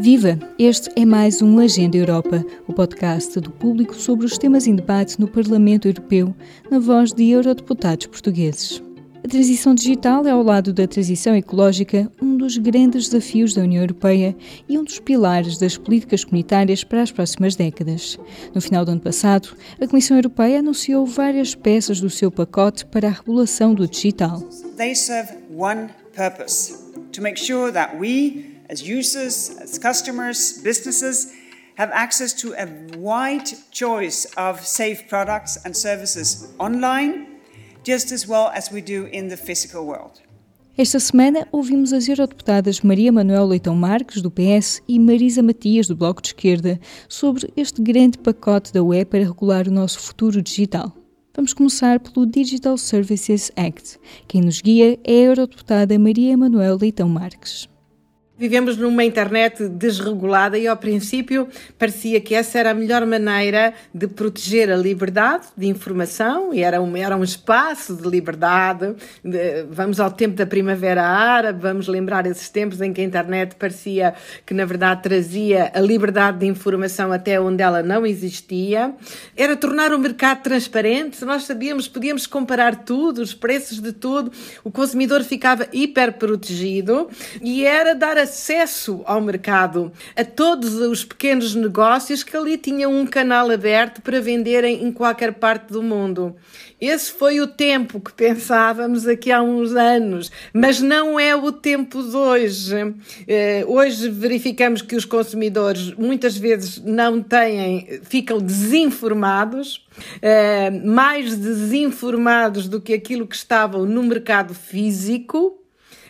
Viva! Este é mais um Agenda Europa, o podcast do público sobre os temas em debate no Parlamento Europeu, na voz de eurodeputados portugueses. A transição digital é, ao lado da transição ecológica, um dos grandes desafios da União Europeia e um dos pilares das políticas comunitárias para as próximas décadas. No final do ano passado, a Comissão Europeia anunciou várias peças do seu pacote para a regulação do digital. They serve one purpose: to make sure that we as users, as customers, businesses, have access to a wide choice of safe products and services online, just as well as we do in the physical world. Esta semana ouvimos as eurodeputadas Maria Manuel Leitão Marques, do PS, e Marisa Matias, do Bloco de Esquerda, sobre este grande pacote da UE para regular o nosso futuro digital. Vamos começar pelo Digital Services Act. Quem nos guia é a eurodeputada Maria Manuel Leitão Marques. Vivemos numa internet desregulada e, ao princípio, parecia que essa era a melhor maneira de proteger a liberdade de informação e era um, era um espaço de liberdade. De, vamos ao tempo da Primavera Árabe, vamos lembrar esses tempos em que a internet parecia que, na verdade, trazia a liberdade de informação até onde ela não existia. Era tornar o mercado transparente. Nós sabíamos, podíamos comparar tudo, os preços de tudo. O consumidor ficava hiper protegido e era dar a acesso ao mercado a todos os pequenos negócios que ali tinham um canal aberto para venderem em qualquer parte do mundo. Esse foi o tempo que pensávamos aqui há uns anos, mas não é o tempo de hoje. Eh, hoje verificamos que os consumidores muitas vezes não têm, ficam desinformados, eh, mais desinformados do que aquilo que estavam no mercado físico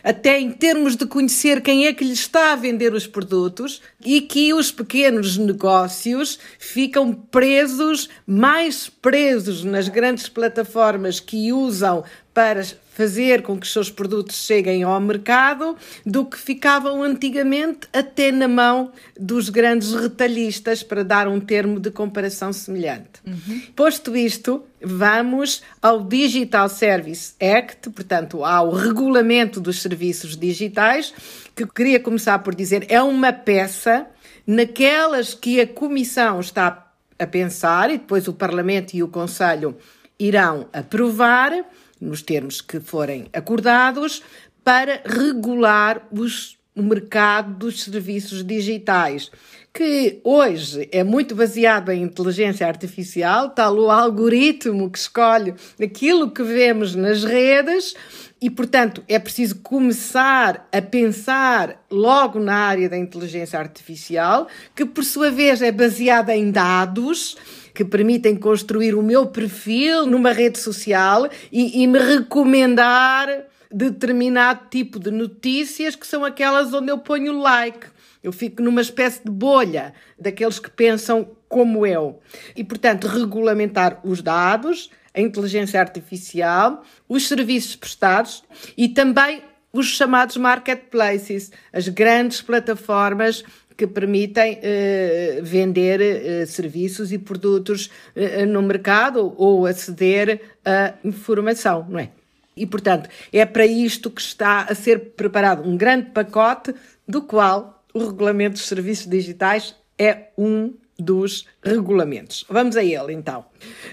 até em termos de conhecer quem é que lhe está a vender os produtos e que os pequenos negócios ficam presos, mais presos nas grandes plataformas que usam para fazer com que os seus produtos cheguem ao mercado do que ficavam antigamente até na mão dos grandes retalhistas, para dar um termo de comparação semelhante. Uhum. Posto isto, vamos ao Digital Service Act, portanto, ao regulamento dos serviços digitais, que queria começar por dizer é uma peça naquelas que a Comissão está a pensar e depois o Parlamento e o Conselho irão aprovar nos termos que forem acordados, para regular os, o mercado dos serviços digitais, que hoje é muito baseado em inteligência artificial, tal o algoritmo que escolhe aquilo que vemos nas redes. E, portanto, é preciso começar a pensar logo na área da inteligência artificial, que por sua vez é baseada em dados, que permitem construir o meu perfil numa rede social e, e me recomendar determinado tipo de notícias que são aquelas onde eu ponho like. Eu fico numa espécie de bolha daqueles que pensam como eu. E, portanto, regulamentar os dados, a inteligência artificial, os serviços prestados e também os chamados marketplaces, as grandes plataformas que permitem uh, vender uh, serviços e produtos uh, no mercado ou aceder à informação, não é? E, portanto, é para isto que está a ser preparado um grande pacote, do qual o Regulamento dos Serviços Digitais é um dos regulamentos. Vamos a ele, então.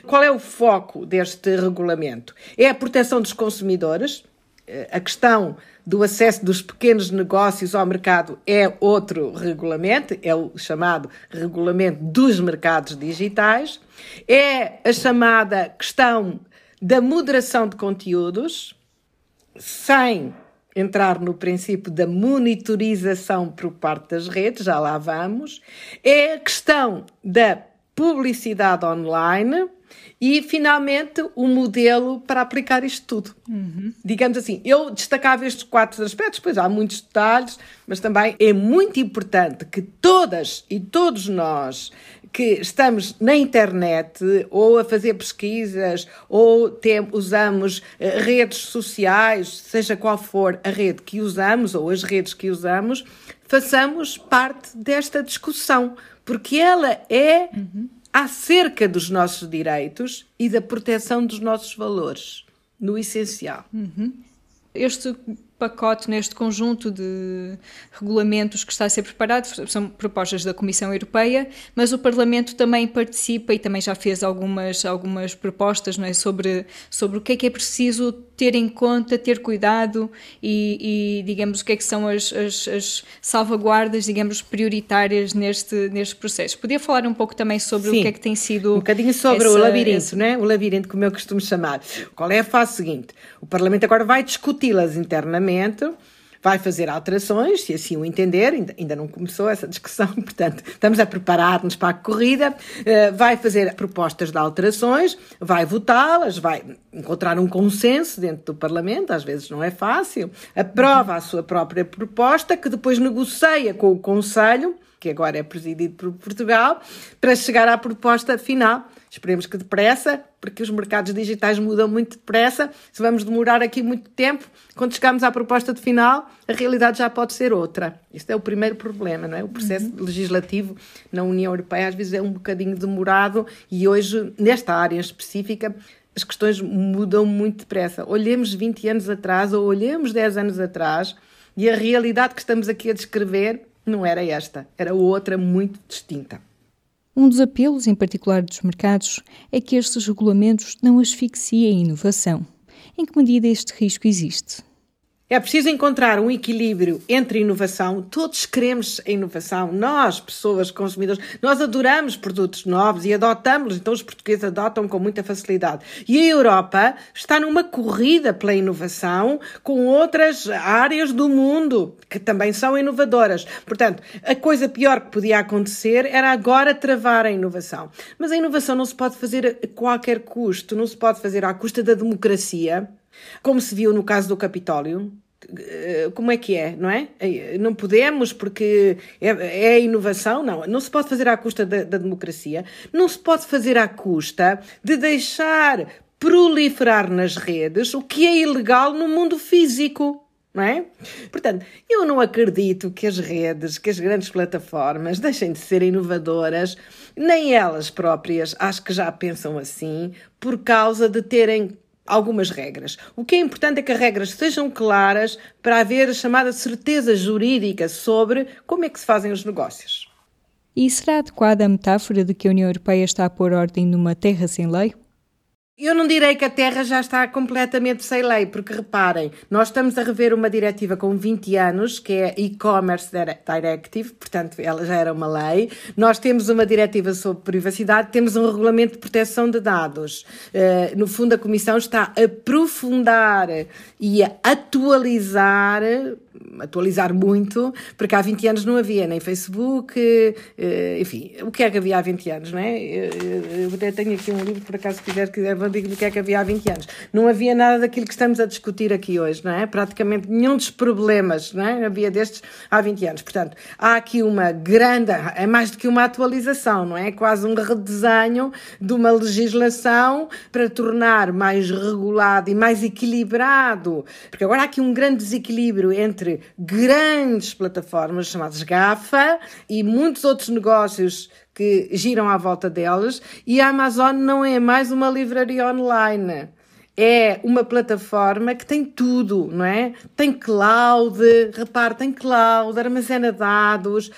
Qual é o foco deste regulamento? É a proteção dos consumidores, a questão do acesso dos pequenos negócios ao mercado é outro regulamento, é o chamado Regulamento dos Mercados Digitais, é a chamada questão da moderação de conteúdos, sem entrar no princípio da monitorização por parte das redes, já lá vamos, é a questão da publicidade online e, finalmente, o modelo para aplicar isto tudo. Uhum. Digamos assim, eu destacava estes quatro aspectos, pois há muitos detalhes, mas também é muito importante que todas e todos nós que estamos na internet ou a fazer pesquisas ou tem, usamos uh, redes sociais, seja qual for a rede que usamos ou as redes que usamos, façamos parte desta discussão, porque ela é uhum acerca dos nossos direitos e da proteção dos nossos valores, no essencial. Uhum. Este pacote, neste conjunto de regulamentos que está a ser preparado, são propostas da Comissão Europeia, mas o Parlamento também participa e também já fez algumas, algumas propostas não é, sobre, sobre o que é que é preciso ter em conta, ter cuidado e, e digamos, o que é que são as, as, as, salvaguardas, digamos, prioritárias neste, neste processo. Podia falar um pouco também sobre Sim, o que é que tem sido... Um bocadinho sobre essa, o labirinto, essa... não é? O labirinto, como eu costumo chamar. Qual é a fase seguinte? O Parlamento agora vai discuti-las internamente vai fazer alterações, se assim o entender, ainda, ainda não começou essa discussão, portanto, estamos a preparar-nos para a corrida, uh, vai fazer propostas de alterações, vai votá-las, vai encontrar um consenso dentro do Parlamento, às vezes não é fácil, aprova a sua própria proposta, que depois negocia com o Conselho, que agora é presidido por Portugal, para chegar à proposta final. Esperemos que depressa, porque os mercados digitais mudam muito depressa. Se vamos demorar aqui muito tempo, quando chegarmos à proposta de final, a realidade já pode ser outra. Este é o primeiro problema, não é? O processo uhum. legislativo na União Europeia às vezes é um bocadinho demorado e hoje, nesta área específica, as questões mudam muito depressa. Olhemos 20 anos atrás ou olhemos 10 anos atrás e a realidade que estamos aqui a descrever não era esta, era outra muito distinta. Um dos apelos, em particular dos mercados, é que estes regulamentos não asfixiem a inovação. Em que medida este risco existe? É preciso encontrar um equilíbrio entre inovação. Todos queremos a inovação. Nós, pessoas, consumidores, nós adoramos produtos novos e adotamos, então os portugueses adotam com muita facilidade. E a Europa está numa corrida pela inovação com outras áreas do mundo que também são inovadoras. Portanto, a coisa pior que podia acontecer era agora travar a inovação. Mas a inovação não se pode fazer a qualquer custo, não se pode fazer à custa da democracia como se viu no caso do Capitólio, eh, como é que é, não é? Eh, não podemos porque é, é inovação, não. Não se pode fazer à custa da, da, democracia, não se pode fazer à custa de deixar proliferar nas redes o que é ilegal no mundo físico. Não é? Portanto, eu não acredito que as redes, que as grandes plataformas deixem de ser inovadoras, nem elas próprias acho que já pensam assim, por causa de terem algumas regras. O que é importante é que as regras sejam claras para haver a chamada certeza jurídica sobre como é que se fazem os negócios. E será adequada a metáfora de que a União Europeia está a pôr ordem numa terra sem lei? Eu não direi que a Terra já está completamente sem lei, porque reparem, nós estamos a rever uma diretiva com 20 anos, que é E-Commerce Directive, portanto ela já era uma lei. Nós temos uma diretiva sobre privacidade, temos um regulamento de proteção de dados. Uh, no fundo, a Comissão está a aprofundar e a atualizar atualizar muito, porque há 20 anos não havia nem Facebook, uh, enfim, o que é que havia há 20 anos, não é? Eu, eu até tenho aqui um livro, por acaso, se quiser, quiser digo do que é que havia há 20 anos. Não havia nada daquilo que estamos a discutir aqui hoje, não é? Praticamente nenhum dos problemas, não é? Havia destes há 20 anos. Portanto, há aqui uma grande, é mais do que uma atualização, não é? Quase um redesenho de uma legislação para tornar mais regulado e mais equilibrado. Porque agora há aqui um grande desequilíbrio entre grandes plataformas chamadas GAFA e muitos outros negócios que giram à volta delas, e a Amazon não é mais uma livraria online. É uma plataforma que tem tudo, não é? Tem cloud, repare, tem cloud, armazena dados,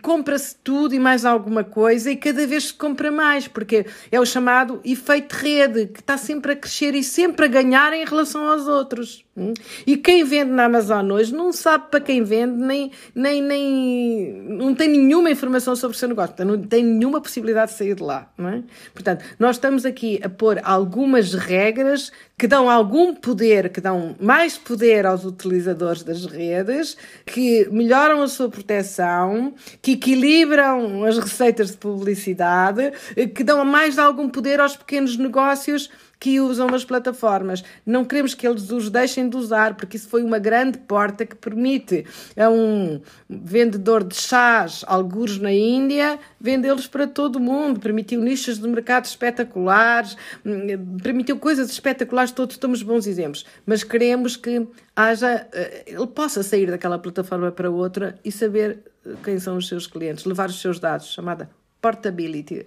compra-se tudo e mais alguma coisa e cada vez se compra mais, porque é o chamado efeito rede, que está sempre a crescer e sempre a ganhar em relação aos outros. Hum? E quem vende na Amazon hoje não sabe para quem vende, nem, nem, nem não tem nenhuma informação sobre o seu negócio, não tem nenhuma possibilidade de sair de lá. Não é? Portanto, nós estamos aqui a pôr algumas regras que dão algum poder, que dão mais poder aos utilizadores das redes, que melhoram a sua proteção, que equilibram as receitas de publicidade, que dão mais algum poder aos pequenos negócios que usam as plataformas. Não queremos que eles os deixem de usar, porque isso foi uma grande porta que permite a um vendedor de chás, algures na Índia, vendê-los para todo o mundo. Permitiu nichos de mercado espetaculares, hum, permitiu coisas espetaculares, todos temos bons exemplos. Mas queremos que haja, eh, ele possa sair daquela plataforma para outra e saber eh, quem são os seus clientes, levar os seus dados, chamada portability.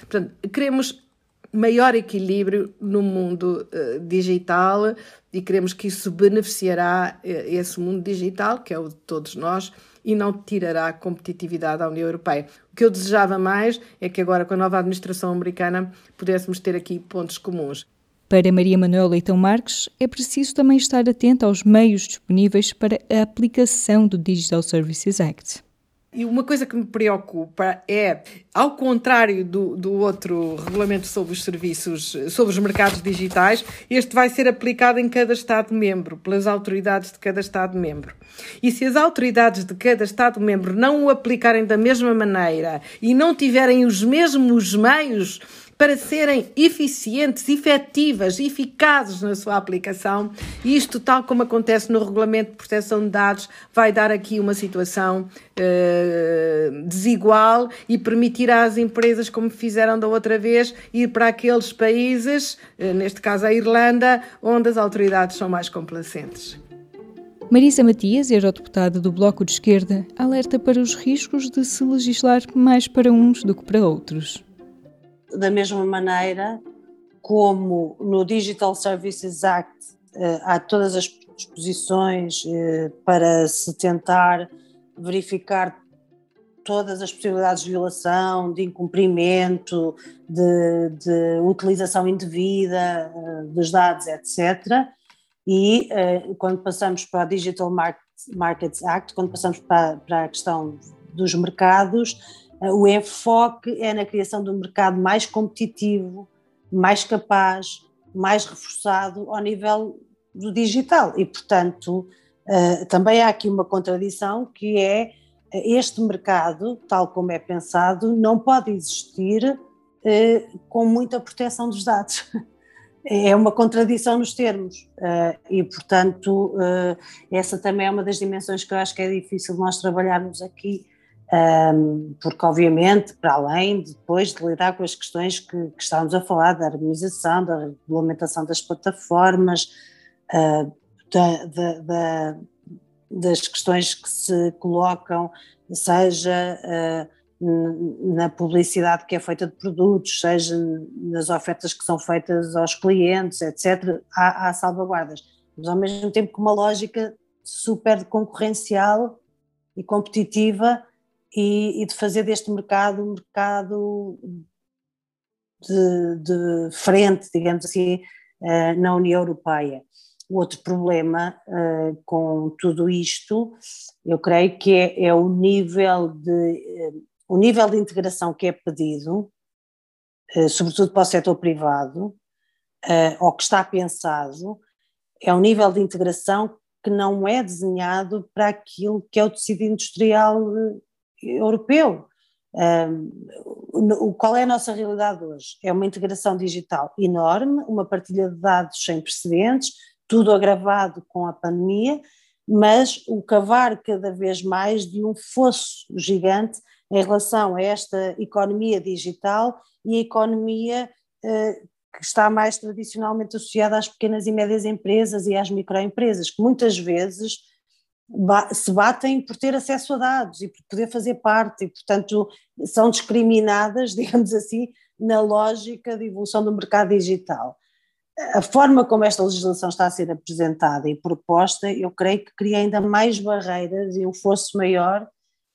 Portanto, queremos maior equilíbrio no mundo uh, digital e queremos que isso beneficiará uh, esse mundo digital, que é o de todos nós, e não tirará competitividade à União Europeia. O que eu desejava mais é que agora, com a nova administração americana, pudéssemos ter aqui pontos comuns. Para Maria Manuela Leitão Marques, é preciso também estar atento aos meios disponíveis para a aplicação do Digital Services Act. E uma coisa que me preocupa é, ao contrário do, do outro regulamento sobre os serviços, sobre os mercados digitais, este vai ser aplicado em cada Estado-membro, pelas autoridades de cada Estado-membro. E se as autoridades de cada Estado-membro não o aplicarem da mesma maneira e não tiverem os mesmos meios para serem eficientes, efetivas, eficazes na sua aplicação. Isto, tal como acontece no Regulamento de Proteção de Dados, vai dar aqui uma situação uh, desigual e permitirá às empresas, como fizeram da outra vez, ir para aqueles países, uh, neste caso a Irlanda, onde as autoridades são mais complacentes. Marisa Matias, eurodeputada do Bloco de Esquerda, alerta para os riscos de se legislar mais para uns do que para outros da mesma maneira como no Digital Services Act eh, há todas as disposições eh, para se tentar verificar todas as possibilidades de violação, de incumprimento, de, de utilização indevida eh, dos dados, etc. E quando passamos para o Digital Markets Act, quando passamos para, para a questão dos mercados, o enfoque é na criação de um mercado mais competitivo, mais capaz, mais reforçado ao nível do digital. E, portanto, eh, também há aqui uma contradição que é eh, este mercado, tal como é pensado, não pode existir com muita proteção dos dados. É uma contradição nos termos e, portanto, essa também é uma das dimensões que eu acho que é difícil nós trabalharmos aqui um, porque obviamente, para além depois de lidar com as questões que, que estávamos a falar, da harmonização, da regulamentação das plataformas, uh, da, da, da, das questões que se colocam, seja uh, na publicidade que é feita de produtos, seja nas ofertas que são feitas aos clientes, etc., há, há salvaguardas, mas ao mesmo tempo com uma lógica super concorrencial e competitiva e, e de fazer deste mercado um mercado de, de frente, digamos assim, uh, na União Europeia. O outro problema uh, com tudo isto, eu creio que é, é o nível de uh, o nível de integração que é pedido, sobretudo para o setor privado, ou que está pensado, é um nível de integração que não é desenhado para aquilo que é o tecido industrial europeu. Um, qual é a nossa realidade hoje? É uma integração digital enorme, uma partilha de dados sem precedentes, tudo agravado com a pandemia, mas o cavar cada vez mais de um fosso gigante em relação a esta economia digital e a economia uh, que está mais tradicionalmente associada às pequenas e médias empresas e às microempresas, que muitas vezes se batem por ter acesso a dados e por poder fazer parte, e portanto são discriminadas, digamos assim, na lógica de evolução do mercado digital. A forma como esta legislação está a ser apresentada e proposta, eu creio que cria ainda mais barreiras e um fosso maior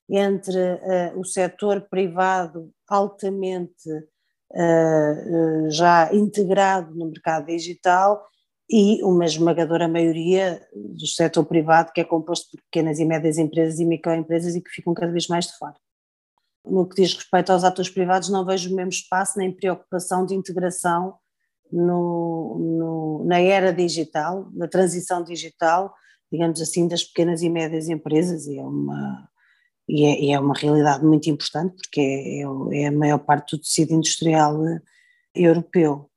entre uh, o setor privado altamente uh, já integrado no mercado digital e uma esmagadora maioria do setor privado que é composto por pequenas e médias empresas e microempresas e que ficam cada vez mais de fora. No que diz respeito aos atores privados, não vejo o mesmo espaço nem preocupação de integração no, no, na era digital, na transição digital, digamos assim, das pequenas e médias empresas, e é uma, e é, e é uma realidade muito importante, porque é, é, é a maior parte do tecido industrial eh, europeu.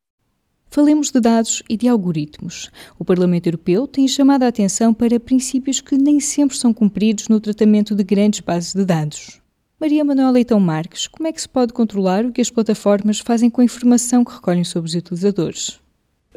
Falemos de dados e de algoritmos. O Parlamento Europeu tem chamado a atenção para princípios que nem sempre são cumpridos no tratamento de grandes bases de dados. Maria Manuela Leitão Marques, como é que se pode controlar o que as plataformas fazem com a informação que recolhem sobre os utilizadores?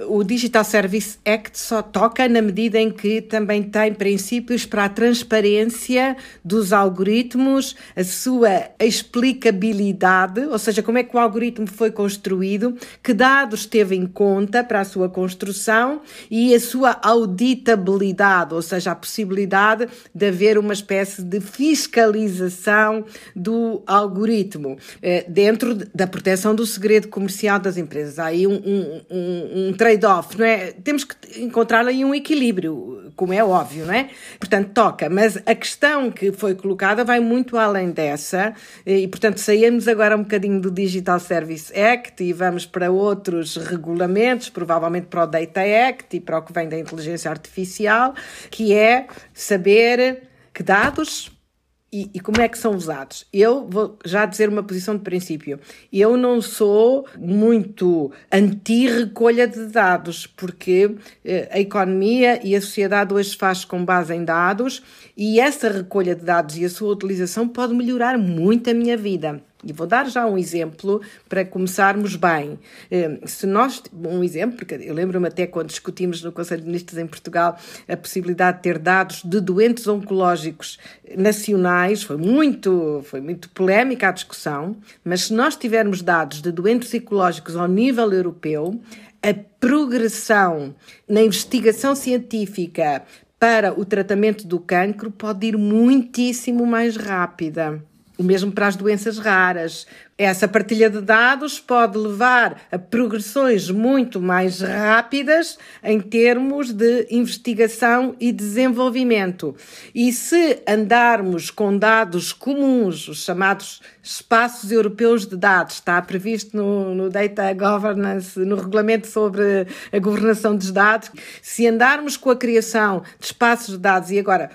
O Digital Service Act só toca na medida em que também tem princípios para a transparência dos algoritmos, a sua explicabilidade, ou seja, como é que o algoritmo foi construído, que dados teve em conta para a sua construção e a sua auditabilidade, ou seja, a possibilidade de haver uma espécie de fiscalização do algoritmo eh, dentro da proteção do segredo comercial das empresas. Há aí um, um, um, um trade-off, não é? Temos que encontrar aí um equilíbrio, como é óbvio, não é? Portanto, toca, mas a questão que foi colocada vai muito além dessa e, portanto, saímos agora um bocadinho do Digital Service Act e vamos para outros regulamentos, provavelmente para o Data Act e para o que vem da inteligência artificial, que é saber que dados e, e, como é que são usados? Eu vou já dizer uma posição de princípio. Eu não sou muito anti-recolha de dados, porque eh, a economia e a sociedade hoje faz com base em dados e essa recolha de dados e a sua utilização pode melhorar muito a minha vida. E vou dar já um exemplo para começarmos bem. Eh, se nós, um exemplo, porque eu lembro-me até quando discutimos no Conselho de Ministros em Portugal a possibilidade de ter dados de doentes oncológicos nacionais, foi muito, foi muito polémica a discussão, mas se nós tivermos dados de doentes oncológicos ao nível europeu, a progressão na investigação científica para o tratamento do cancro pode ir muitíssimo mais rápida. O mesmo para as doenças raras. Essa partilha de dados pode levar a progressões muito mais rápidas em termos de investigação e desenvolvimento. E se andarmos com dados comuns, os chamados espaços europeus de dados, está previsto no, no Data Governance, no regulamento sobre a governação dos dados, se andarmos com a criação de espaços de dados e agora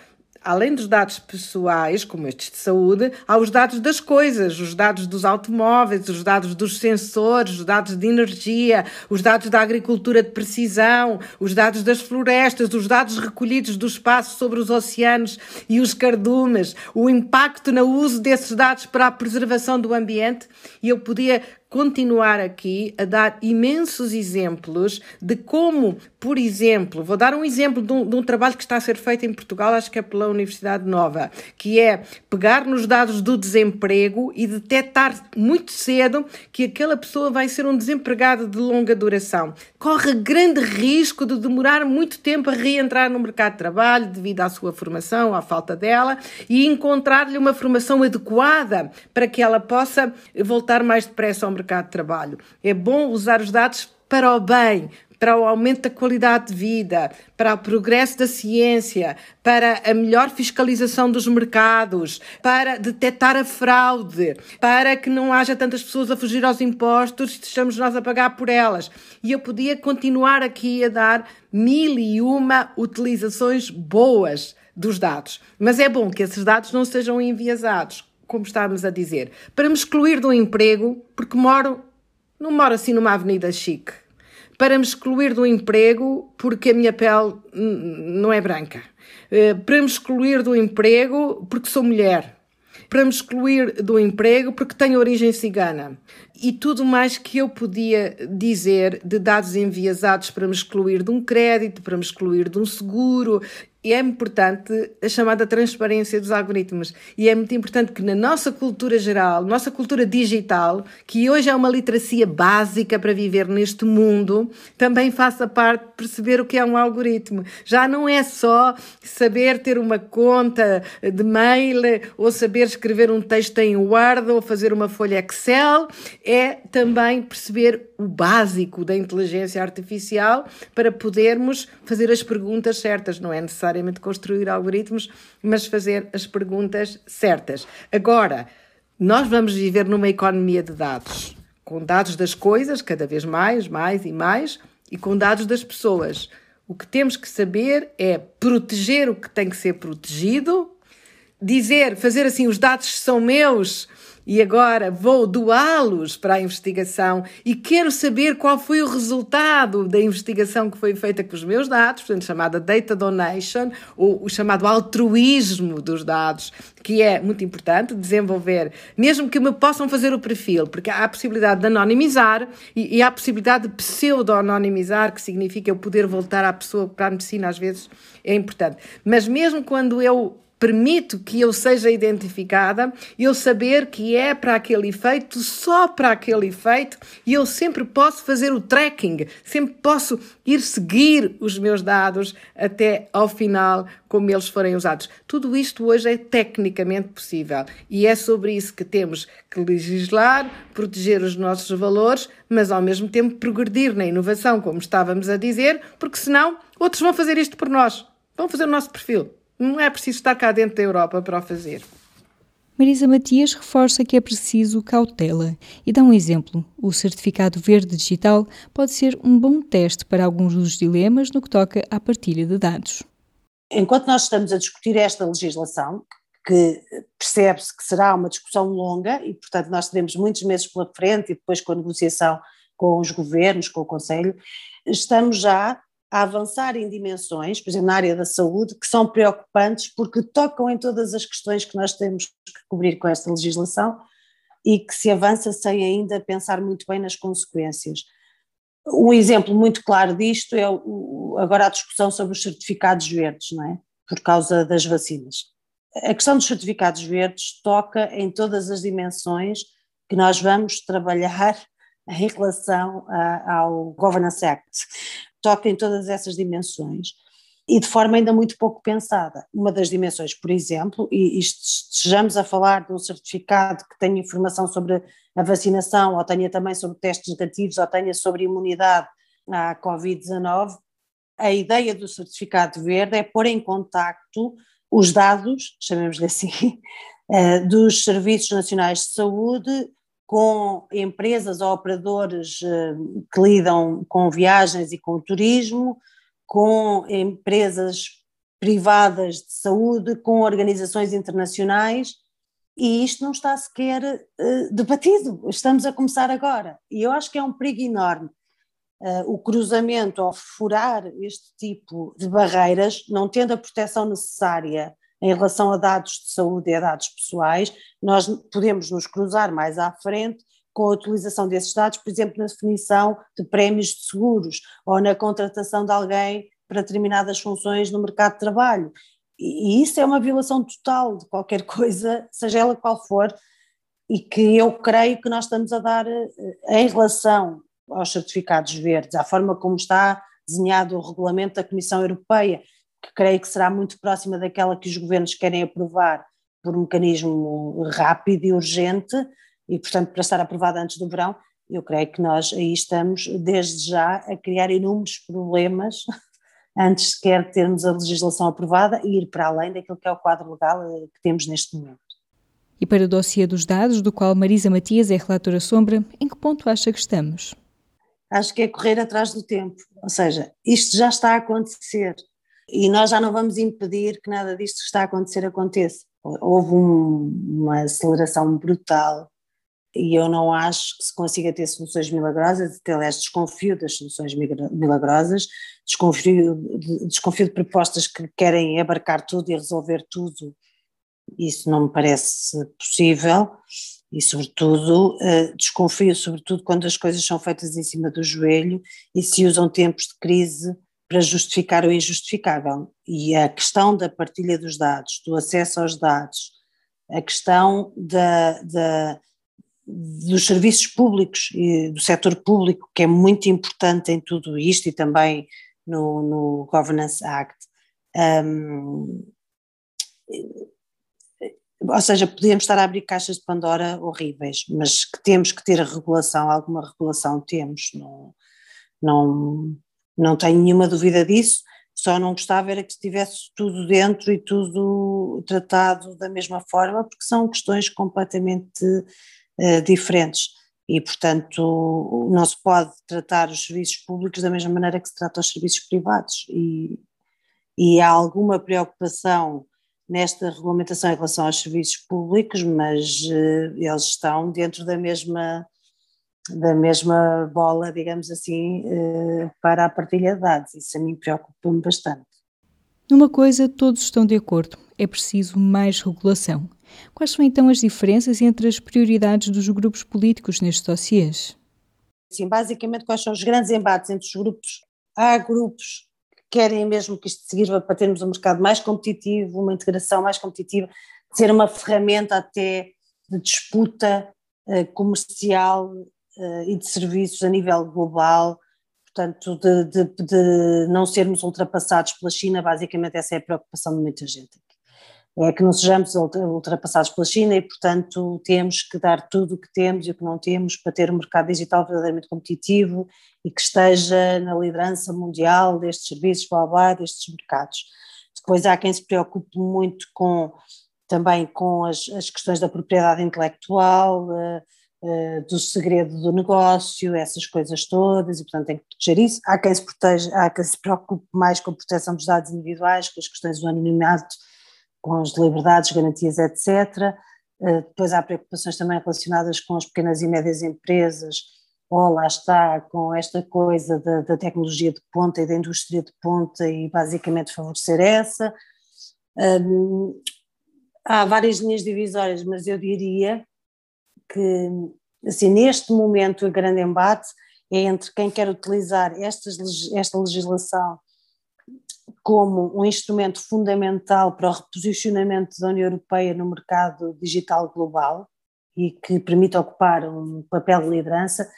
além dos dados pessoais, como estes de saúde, há os dados das coisas, os dados dos automóveis, os dados dos sensores, os dados de energia, os dados da agricultura de precisão, os dados das florestas, os dados recolhidos do espaço sobre os oceanos e os cardumes, o impacto no uso desses dados para a preservação do ambiente. E eu podia continuar aqui a dar imensos exemplos de como, por exemplo, vou dar um exemplo de um, de um, trabalho que está a ser feito em Portugal, acho que é pela Universidade Nova, que é pegar nos dados do desemprego e detectar muito cedo que aquela pessoa vai ser um desempregado de longa duração. Corre grande risco de demorar muito tempo a reentrar no mercado de trabalho devido à sua formação, à falta dela, e encontrar-lhe uma formação adequada para que ela possa voltar mais depressa ao mercado mercado de trabalho. É bom usar os dados para o bem, para o aumento da qualidade de vida, para o progresso da ciência, para a melhor fiscalização dos mercados, para detectar a fraude, para que não haja tantas pessoas a fugir aos impostos estejamos nós a pagar por elas. E eu podia continuar aqui a dar mil e uma utilizações boas dos dados. Mas é bom que esses dados não sejam enviesados como estávamos a dizer, para me excluir do emprego, porque moro, não moro assim numa avenida chique, para me excluir do emprego, porque a minha pele não é branca, eh, para me excluir do emprego, porque sou mulher, para me excluir do emprego, porque tenho origem cigana. E tudo mais que eu podia dizer de dados enviesados para me excluir de um crédito, para me excluir de um seguro e é importante a chamada transparência dos algoritmos. E é muito importante que na nossa cultura geral, nossa cultura digital, que hoje é uma literacia básica para viver neste mundo, também faça parte de perceber o que é um algoritmo. Já não é só saber ter uma conta de mail ou saber escrever um texto em Word ou fazer uma folha Excel, é também perceber o básico da inteligência artificial para podermos fazer as perguntas certas. Não é necessariamente construir algoritmos, mas fazer as perguntas certas. Agora, nós vamos viver numa economia de dados, com dados das coisas, cada vez mais, mais e mais, e com dados das pessoas. O que temos que saber é proteger o que tem que ser protegido, dizer, fazer assim, os dados são meus e agora vou doá-los para a investigação e quero saber qual foi o resultado da investigação que foi feita com os meus dados, portanto, chamada data donation, ou o chamado altruísmo dos dados, que é muito importante desenvolver, mesmo que me possam fazer o perfil, porque há a possibilidade de anonimizar e, e há a possibilidade de pseudo-anonimizar, que significa eu poder voltar à pessoa para a medicina, às vezes é importante. Mas mesmo quando eu permito que eu seja identificada, eu saber que é para aquele efeito, só para aquele efeito, e eu sempre posso fazer o tracking, sempre posso ir seguir os meus dados até ao final, como eles forem usados. Tudo isto hoje é tecnicamente possível e é sobre isso que temos que legislar, proteger os nossos valores, mas ao mesmo tempo progredir na inovação, como estávamos a dizer, porque senão outros vão fazer isto por nós, vão fazer o nosso perfil. Não é preciso estar cá dentro da Europa para o fazer. Marisa Matias reforça que é preciso cautela e dá um exemplo. O certificado verde digital pode ser um bom teste para alguns dos dilemas no que toca à partilha de dados. Enquanto nós estamos a discutir esta legislação, que percebe-se que será uma discussão longa e, portanto, nós teremos muitos meses pela frente e depois com a negociação com os governos, com o Conselho, estamos já a avançar em dimensões, por exemplo, na área da saúde, que são preocupantes porque tocam em todas as questões que nós temos que cobrir com esta legislação e que se avança sem ainda pensar muito bem nas consequências. Um exemplo muito claro disto é o, agora a discussão sobre os certificados verdes, não é? Por causa das vacinas. A questão dos certificados verdes toca em todas as dimensões que nós vamos trabalhar em relação a, ao Governance Act toca em todas essas dimensões e de forma ainda muito pouco pensada. Uma das dimensões, por exemplo, e estejamos a falar de um certificado que tenha informação sobre a vacinação, ou tenha também sobre testes negativos, ou tenha sobre imunidade à Covid-19, a ideia do certificado verde é pôr em contacto os dados, chamemos-lhe assim, eh, dos Serviços Nacionais de Saúde com empresas ou operadores eh, que lidam com viagens e com turismo, com empresas privadas de saúde, com organizações internacionais, e isto não está sequer uh, debatido. Estamos a começar agora. E eu acho que é um perigo enorme. Uh, o cruzamento ou furar este tipo de barreiras, não tendo a proteção necessária em relação a dados de saúde e a dados pessoais, nós podemos nos cruzar mais à frente com a utilização desses dados, por exemplo, na definição de prémios de seguros ou na contratação de alguém para determinadas funções no mercado de trabalho. E isso é uma violação total de qualquer coisa, seja ela qual for, e que eu creio que nós estamos a dar eh, em relação aos certificados verdes, à forma como está desenhado o regulamento da Comissão Europeia, que creio que será muito próxima daquela que os governos querem aprovar por um mecanismo rápido e urgente, e portanto para estar aprovada antes do verão, eu creio que nós aí estamos desde já a criar inúmeros problemas antes sequer de termos a legislação aprovada e ir para além daquilo que é o quadro legal eh, que temos neste momento. E para o dossiê dos dados, do qual Marisa Matias é relatora sombra, em que ponto acha que estamos? Acho que é correr atrás do tempo, ou seja, isto já está a acontecer, e nós já não vamos impedir que nada disto que está a acontecer aconteça. Houve um, uma aceleração brutal e eu não acho que se consiga ter soluções milagrosas, aliás desconfio das soluções milagrosas, desconfio de, desconfio de propostas que querem abarcar tudo e resolver tudo, isso não me parece possível. E sobretudo eh, desconfio sobretudo quando as coisas são feitas em cima do joelho e se usam tempos de crise para justificar o injustificável. E a questão da partilha dos dados, do acesso aos dados, a questão da, da, dos serviços públicos e do setor público, que é muito importante em tudo isto e também no, no Governance Act. Um, ou seja, podemos estar a abrir caixas de Pandora horríveis, mas que temos que ter regulação, alguma regulação temos, não, não, não tenho nenhuma dúvida disso, só não gostava era que estivesse tudo dentro e tudo tratado da mesma forma, porque são questões completamente uh, diferentes. E, portanto, não se pode tratar os serviços públicos da mesma maneira que se trata os serviços privados. E, e há alguma preocupação nesta regulamentação em relação aos serviços públicos, mas uh, eles estão dentro da mesma da mesma bola, digamos assim, uh, para a partilha de dados. Isso a mim preocupa-me bastante. Numa coisa todos estão de acordo, é preciso mais regulação. Quais são então as diferenças entre as prioridades dos grupos políticos nestes dossiês? Sim, basicamente quais são os grandes embates entre os grupos? Há grupos que querem mesmo que isto sirva para termos um mercado mais competitivo, uma integração mais competitiva, ser uma ferramenta até de disputa uh, comercial e de serviços a nível global, portanto, de, de, de, não sermos ultrapassados pela China, basicamente essa é a preocupação de muita gente é que não sejamos ultrapassados pela China e, portanto, temos que dar tudo o que temos e o que não temos para ter um mercado digital verdadeiramente competitivo e que esteja na liderança mundial destes serviços, blá blá, destes mercados. Depois há quem se preocupe muito com também com as, as questões da propriedade intelectual, uh, do segredo do negócio, essas coisas todas, e portanto tem que proteger isso. Há quem se, proteja, há quem se preocupe mais com a proteção dos dados individuais, com as questões do anonimato com as liberdades, garantias, etc. Eh, depois há preocupações também relacionadas com as pequenas e médias empresas, ou lá está, com esta coisa da, da tecnologia de ponta e da indústria de ponta e basicamente favorecer essa. Um, há várias linhas divisórias, mas eu diria que, assim, neste momento o grande embate é entre quem quer utilizar estas, esta legislação como um instrumento fundamental para o reposicionamento da União Europeia no mercado digital global e que permite ocupar um papel de liderança,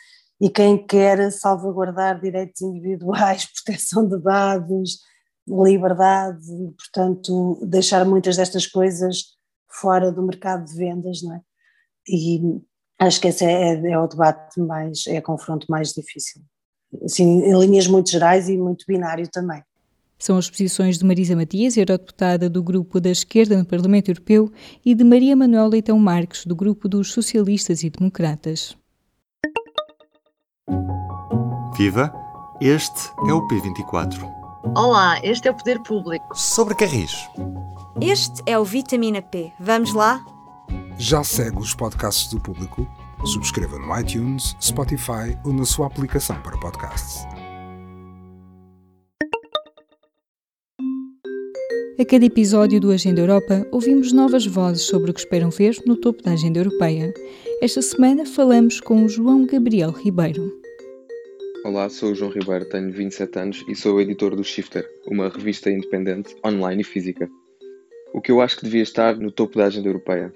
e quem quer salvaguardar direitos individuais, proteção de dados, liberdade, e, portanto, deixar muitas destas coisas fora do mercado de vendas, não é? E acho que esse é, é o debate mais, é o confronto mais difícil. Assim, em linhas muito gerais e muito binário também. São as posições de Marisa Matias, eurodeputada do Grupo da Esquerda no Parlamento Europeu, e de Maria Manuel Leitão Marques, do Grupo dos Socialistas e Democratas. Viva! Este é o P24. Olá, este é o Poder Público. Sobre Carris. Este é o Vitamina P. Vamos lá? Já segue os podcasts do Público? Subscreva no iTunes, Spotify ou na sua aplicação para podcasts. A cada episódio do Agenda Europa, ouvimos novas vozes sobre o que esperam ver no topo da agenda europeia. Esta semana falamos com o João Gabriel Ribeiro. Olá, sou o João Ribeiro, tenho 27 anos e sou o editor do Shifter, uma revista independente, online e física. O que eu acho que devia estar no topo da agenda europeia.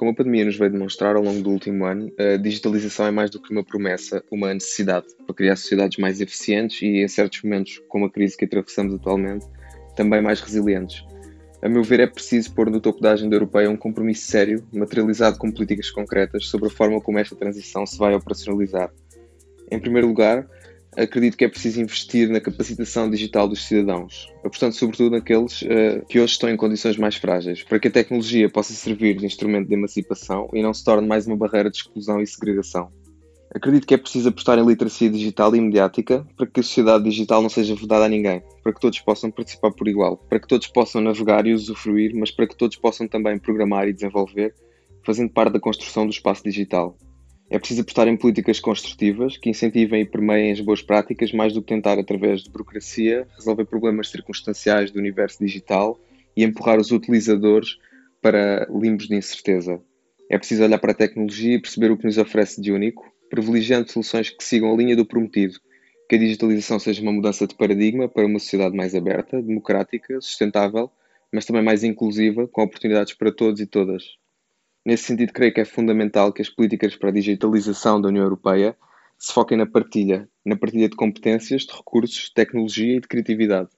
Como a pandemia nos veio demonstrar ao longo do último ano, a digitalização é mais do que uma promessa, uma necessidade para criar sociedades mais eficientes e, em certos momentos, como a crise que atravessamos atualmente, também mais resilientes. A meu ver, é preciso pôr no topo da agenda europeia um compromisso sério, materializado com políticas concretas sobre a forma como esta transição se vai operacionalizar. Em primeiro lugar, acredito que é preciso investir na capacitação digital dos cidadãos, apostando sobretudo naqueles uh, que hoje estão em condições mais frágeis, para que a tecnologia possa servir de instrumento de emancipação e não se torne mais uma barreira de exclusão e segregação. Acredito que é preciso apostar em literacia digital e mediática para que a sociedade digital não seja vedada a ninguém, para que todos possam participar por igual, para que todos possam navegar e usufruir, mas para que todos possam também programar e desenvolver, fazendo parte da construção do espaço digital. É preciso apostar em políticas construtivas que incentivem e permeiem as boas práticas mais do que tentar, através de burocracia, resolver problemas circunstanciais do universo digital e empurrar os utilizadores para limbos de incerteza. É preciso olhar para a tecnologia e perceber o que nos oferece de único, privilegiando soluções que sigam a linha do prometido, que a digitalização seja uma mudança de paradigma para uma sociedade mais aberta, democrática, sustentável, mas também mais inclusiva, com oportunidades para todos e todas. Nesse sentido, creio que é fundamental que as políticas para a digitalização da União Europeia se foquem na partilha, na partilha de competências, de recursos, de tecnologia e de criatividade.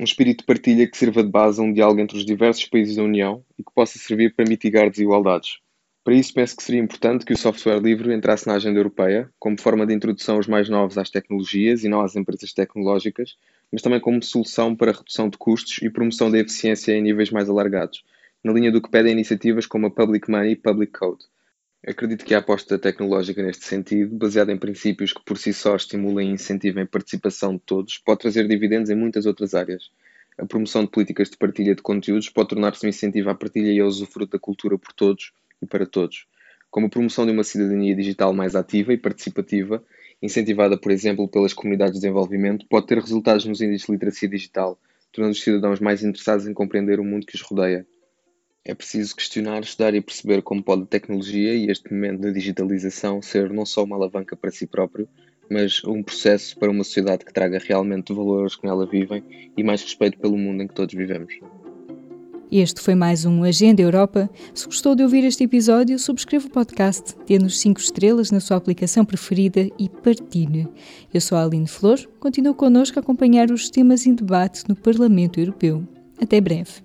Um espírito de partilha que sirva de base a um diálogo entre os diversos países da União e que possa servir para mitigar desigualdades. Para isso, penso que seria importante que o software livre entrasse na agenda europeia, como forma de introdução aos mais novos às tecnologias e não às empresas tecnológicas, mas também como solução para redução de custos e promoção da eficiência em níveis mais alargados, na linha do que pedem iniciativas como a Public Money e Public Code. Acredito que a aposta tecnológica neste sentido, baseada em princípios que por si só estimulem e incentivem a participação de todos, pode trazer dividendos em muitas outras áreas. a promoção de políticas de partilha de conteúdos pode tornar-se um incentivo à partilha e ao usufruto da cultura por todos e para todos, como a promoção de uma cidadania digital mais ativa e participativa, incentivada, por exemplo, pelas comunidades de desenvolvimento, pode ter resultados nos índices de literacia digital, tornando os cidadãos mais interessados em compreender o mundo que os rodeia. É preciso questionar, estudar e perceber como pode a tecnologia e este momento de digitalização ser não só uma alavanca para si próprio, mas um processo para uma sociedade que traga realmente valor aos que nela vivem e mais respeito pelo mundo em que todos vivemos. Este foi mais um Agenda Europa. Se gostou de ouvir este episódio, subscreva o podcast, dê-nos 5 estrelas na sua aplicação preferida e partilhe. Eu sou a Aline Flor, continuo connosco a acompanhar os temas em debate no Parlamento Europeu. Até breve.